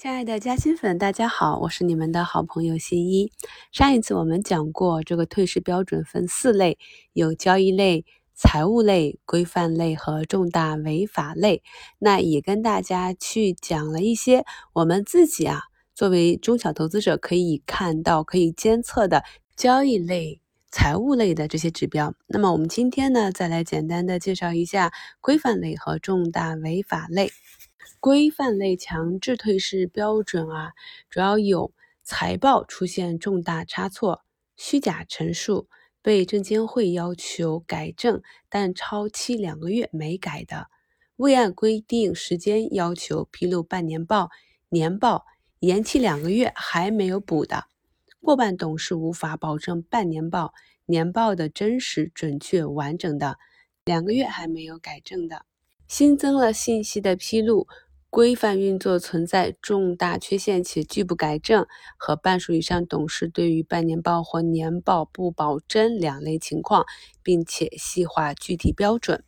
亲爱的嘉兴粉，大家好，我是你们的好朋友新一。上一次我们讲过，这个退市标准分四类，有交易类、财务类、规范类和重大违法类。那也跟大家去讲了一些我们自己啊，作为中小投资者可以看到、可以监测的交易类、财务类的这些指标。那么我们今天呢，再来简单的介绍一下规范类和重大违法类。规范类强制退市标准啊，主要有财报出现重大差错、虚假陈述、被证监会要求改正但超期两个月没改的，未按规定时间要求披露半年报、年报延期两个月还没有补的，过半董事无法保证半年报、年报的真实、准确、完整的，两个月还没有改正的，新增了信息的披露。规范运作存在重大缺陷且拒不改正，和半数以上董事对于半年报或年报不保真两类情况，并且细化具体标准。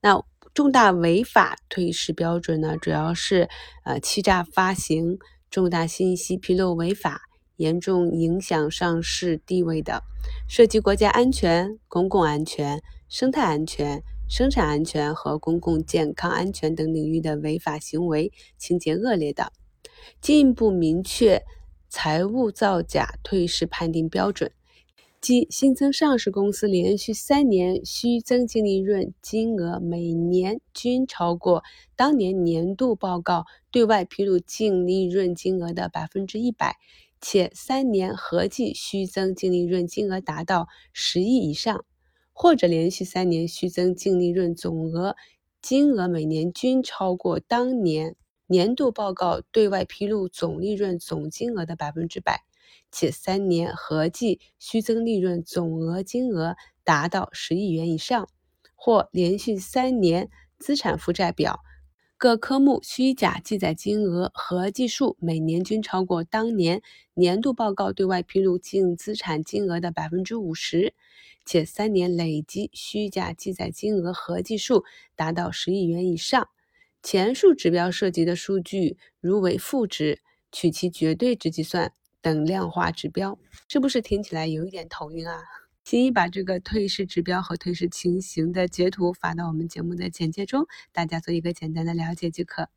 那重大违法退市标准呢？主要是呃欺诈发行、重大信息披露违法、严重影响上市地位的，涉及国家安全、公共安全、生态安全。生产安全和公共健康安全等领域的违法行为情节恶劣的，进一步明确财务造假退市判定标准，即新增上市公司连续三年虚增净利润金额每年均超过当年年度报告对外披露净利润金额的百分之一百，且三年合计虚增净利润金额达到十亿以上。或者连续三年虚增净利润总额金额每年均超过当年年度报告对外披露总利润总金额的百分之百，且三年合计虚增利润总额金额达到十亿元以上；或连续三年资产负债表各科目虚假记载金额合计数每年均超过当年年度报告对外披露净资产金额的百分之五十。且三年累计虚假记载金额合计数达到十亿元以上，前述指标涉及的数据如为负值，取其绝对值计算等量化指标，是不是听起来有一点头晕啊？请你把这个退市指标和退市情形的截图发到我们节目的简介中，大家做一个简单的了解即可。